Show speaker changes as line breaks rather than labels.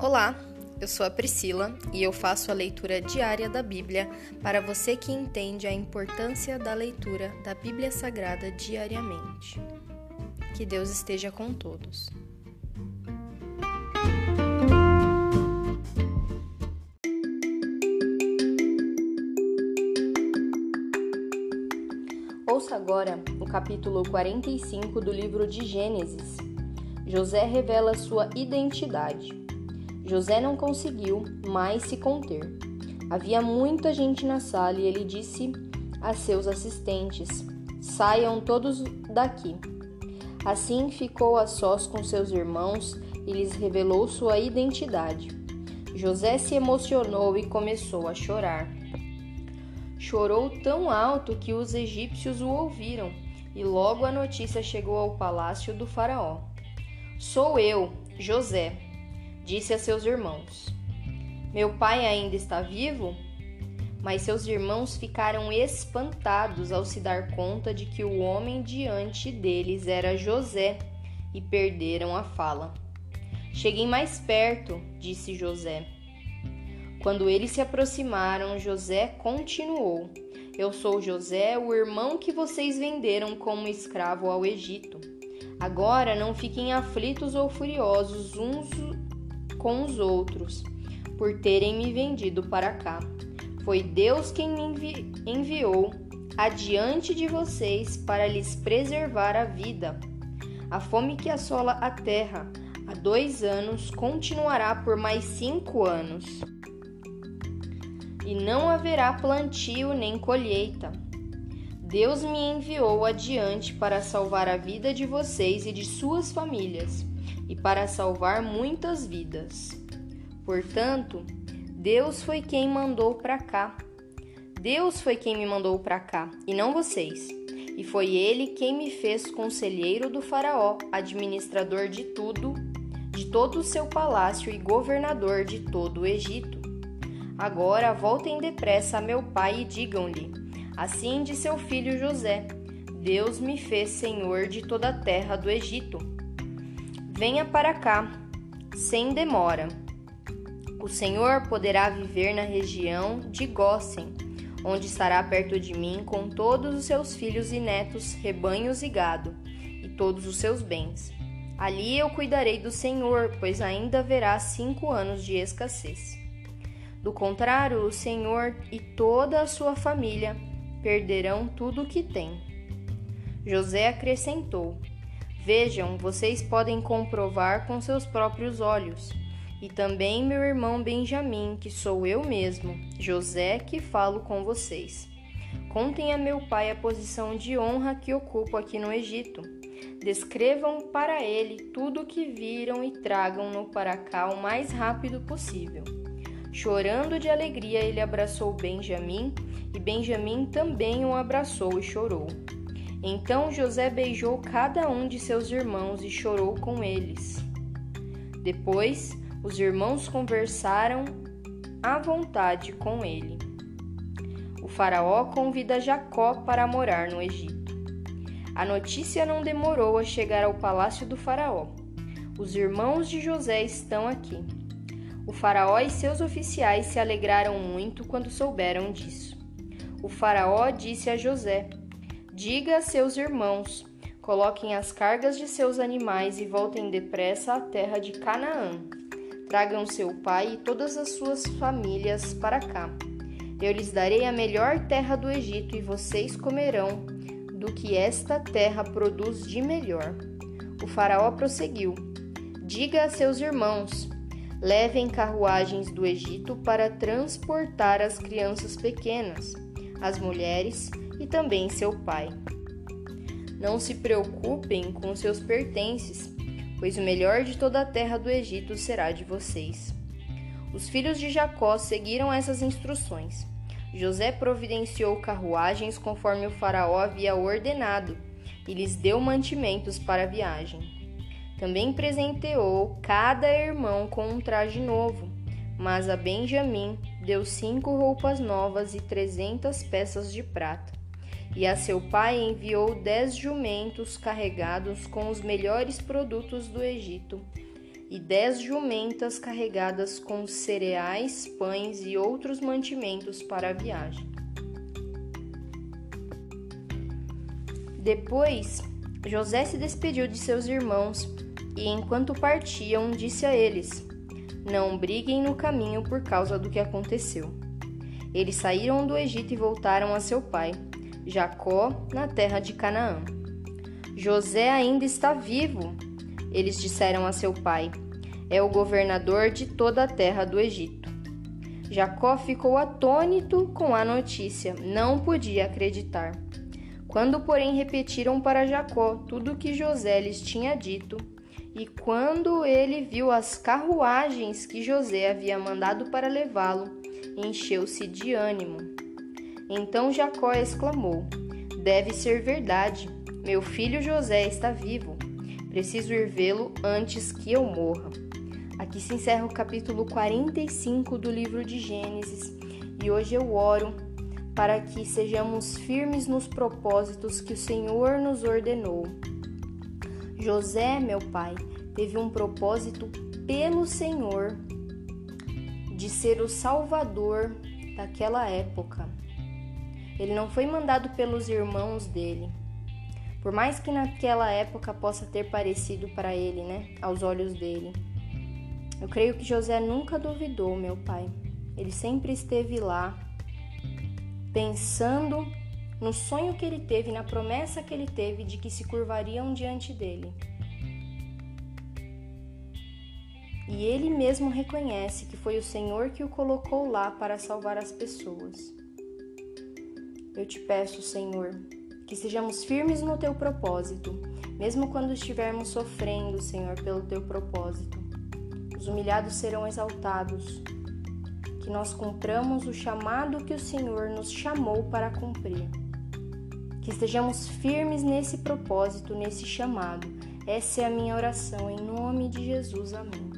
Olá, eu sou a Priscila e eu faço a leitura diária da Bíblia para você que entende a importância da leitura da Bíblia Sagrada diariamente. Que Deus esteja com todos. Ouça agora o capítulo 45 do livro de Gênesis. José revela sua identidade. José não conseguiu mais se conter. Havia muita gente na sala e ele disse a seus assistentes: Saiam todos daqui. Assim ficou a sós com seus irmãos e lhes revelou sua identidade. José se emocionou e começou a chorar. Chorou tão alto que os egípcios o ouviram, e logo a notícia chegou ao palácio do Faraó. Sou eu, José, disse a seus irmãos. Meu pai ainda está vivo? Mas seus irmãos ficaram espantados ao se dar conta de que o homem diante deles era José e perderam a fala. Cheguem mais perto, disse José. Quando eles se aproximaram, José continuou: Eu sou José, o irmão que vocês venderam como escravo ao Egito. Agora não fiquem aflitos ou furiosos uns com os outros por terem me vendido para cá. Foi Deus quem me envi enviou adiante de vocês para lhes preservar a vida. A fome que assola a terra há dois anos continuará por mais cinco anos e não haverá plantio nem colheita. Deus me enviou adiante para salvar a vida de vocês e de suas famílias, e para salvar muitas vidas. Portanto, Deus foi quem mandou para cá. Deus foi quem me mandou para cá, e não vocês. E foi ele quem me fez conselheiro do Faraó, administrador de tudo, de todo o seu palácio e governador de todo o Egito. Agora voltem depressa a meu pai e digam-lhe: Assim de seu filho José: Deus me fez senhor de toda a terra do Egito. Venha para cá, sem demora. O Senhor poderá viver na região de Gósen, onde estará perto de mim com todos os seus filhos e netos, rebanhos e gado, e todos os seus bens. Ali eu cuidarei do Senhor, pois ainda haverá cinco anos de escassez. Do contrário, o Senhor e toda a sua família perderão tudo o que têm. José acrescentou: Vejam, vocês podem comprovar com seus próprios olhos. E também meu irmão Benjamim, que sou eu mesmo, José, que falo com vocês. Contem a meu pai a posição de honra que ocupo aqui no Egito. Descrevam para ele tudo o que viram e tragam-no para cá o mais rápido possível. Chorando de alegria, ele abraçou Benjamim, e Benjamim também o abraçou e chorou. Então José beijou cada um de seus irmãos e chorou com eles. Depois, os irmãos conversaram à vontade com ele. O Faraó convida Jacó para morar no Egito. A notícia não demorou a chegar ao palácio do Faraó. Os irmãos de José estão aqui. O faraó e seus oficiais se alegraram muito quando souberam disso. O faraó disse a José: Diga a seus irmãos: coloquem as cargas de seus animais e voltem depressa à terra de Canaã. Tragam seu pai e todas as suas famílias para cá. Eu lhes darei a melhor terra do Egito e vocês comerão do que esta terra produz de melhor. O faraó prosseguiu: Diga a seus irmãos: Levem carruagens do Egito para transportar as crianças pequenas, as mulheres e também seu pai. Não se preocupem com seus pertences, pois o melhor de toda a terra do Egito será de vocês. Os filhos de Jacó seguiram essas instruções. José providenciou carruagens conforme o Faraó havia ordenado e lhes deu mantimentos para a viagem. Também presenteou cada irmão com um traje novo, mas a Benjamim deu cinco roupas novas e trezentas peças de prata. E a seu pai enviou dez jumentos carregados com os melhores produtos do Egito e dez jumentas carregadas com cereais, pães e outros mantimentos para a viagem. Depois, José se despediu de seus irmãos e, enquanto partiam, disse a eles: Não briguem no caminho por causa do que aconteceu. Eles saíram do Egito e voltaram a seu pai, Jacó, na terra de Canaã. José ainda está vivo, eles disseram a seu pai. É o governador de toda a terra do Egito. Jacó ficou atônito com a notícia, não podia acreditar. Quando, porém, repetiram para Jacó tudo o que José lhes tinha dito, e quando ele viu as carruagens que José havia mandado para levá-lo, encheu-se de ânimo. Então Jacó exclamou: Deve ser verdade. Meu filho José está vivo. Preciso ir vê-lo antes que eu morra. Aqui se encerra o capítulo 45 do livro de Gênesis e hoje eu oro para que sejamos firmes nos propósitos que o Senhor nos ordenou. José, meu pai, teve um propósito pelo Senhor de ser o salvador daquela época. Ele não foi mandado pelos irmãos dele, por mais que naquela época possa ter parecido para ele, né, aos olhos dele. Eu creio que José nunca duvidou, meu pai. Ele sempre esteve lá, pensando no sonho que ele teve, na promessa que ele teve de que se curvariam diante dele. E ele mesmo reconhece que foi o Senhor que o colocou lá para salvar as pessoas. Eu te peço, Senhor, que sejamos firmes no teu propósito, mesmo quando estivermos sofrendo, Senhor, pelo teu propósito. Os humilhados serão exaltados. Que nós cumpramos o chamado que o Senhor nos chamou para cumprir. Que estejamos firmes nesse propósito, nesse chamado. Essa é a minha oração, em nome de Jesus. Amém.